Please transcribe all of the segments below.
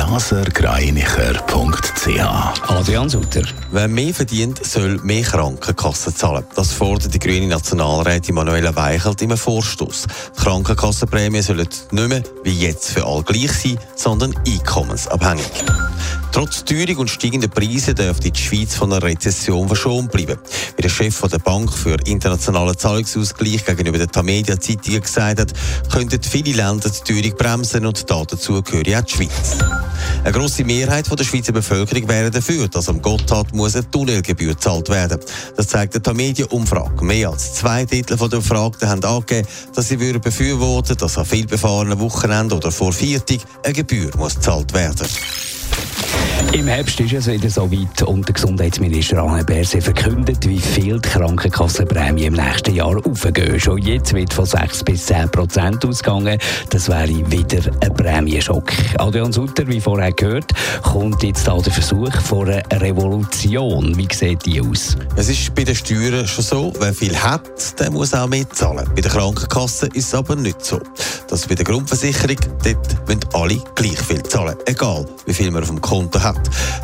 blasergreinicher.ch Adrian Sutter. Wer mehr verdient, soll mehr Krankenkassen zahlen. Das fordert die grüne Nationalrätin Manuela Weichelt im Vorstoß. Die Krankenkassenprämien sollen nicht mehr wie jetzt für alle gleich sein, sondern einkommensabhängig. Trotz Teuerung und steigender Preise dürfte die Schweiz von einer Rezession verschont bleiben. Wie der Chef der Bank für internationalen Zahlungsausgleich gegenüber der Tamedia Zeitung gesagt hat, könnten viele Länder die Teuerung bremsen und dazu gehöre auch die Schweiz. Eine grosse Mehrheit der Schweizer Bevölkerung wäre dafür, dass am Gotthard muss eine Tunnelgebühr gezahlt werden. Das zeigt eine Tamedia-Umfrage. Mehr als zwei Drittel der Befragten haben angegeben, dass sie befürworten dass an vielbefahrenen Wochenenden oder vor Viertig eine Gebühr muss gezahlt werden muss. Im Herbst ist es wieder so weit und der Gesundheitsminister Anne Berse verkündet, wie viel die Krankenkassenprämie im nächsten Jahr aufgehen. Schon jetzt wird von 6 bis 10 Prozent ausgegangen. Das wäre wieder ein Prämienschock. Adrian Sutter, wie vorher gehört, kommt jetzt da der Versuch von einer Revolution. Wie sieht die aus? Es ist bei den Steuern schon so, wer viel hat, der muss auch mehr zahlen. Bei der Krankenkasse ist es aber nicht so. Das bei der Grundversicherung, dort müssen alle gleich viel zahlen, egal wie viel man auf dem Konto hat.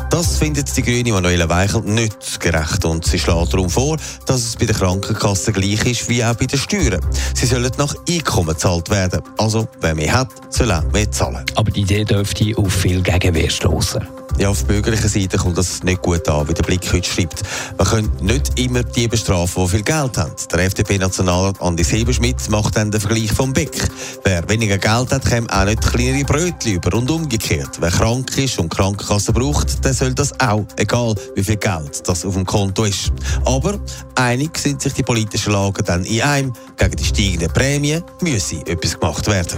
Das findet die grüne Manuela Weichel nicht gerecht und sie schlägt darum vor, dass es bei der Krankenkasse gleich ist wie auch bei den Steuern. Sie sollen nach Einkommen gezahlt werden. Also, wer mehr hat, soll auch mehr zahlen. Aber die Idee dürfte auf viel Gegenwehr stoßen. Ja, auf bürgerlicher Seite kommt das nicht gut an, wie der Blick heute schreibt. Man kann nicht immer die bestrafen, die viel Geld haben. Der FDP-Nationalrat Andi Seberschmidt macht dann den Vergleich vom Beck. Wer weniger Geld hat, kommt auch nicht kleinere Brötchen über und umgekehrt. Wer krank ist und Krankenkasse braucht, der soll das auch, egal wie viel Geld das auf dem Konto ist. Aber einig sind sich die politischen Lager dann in einem. Gegen die steigenden Prämien müsse etwas gemacht werden.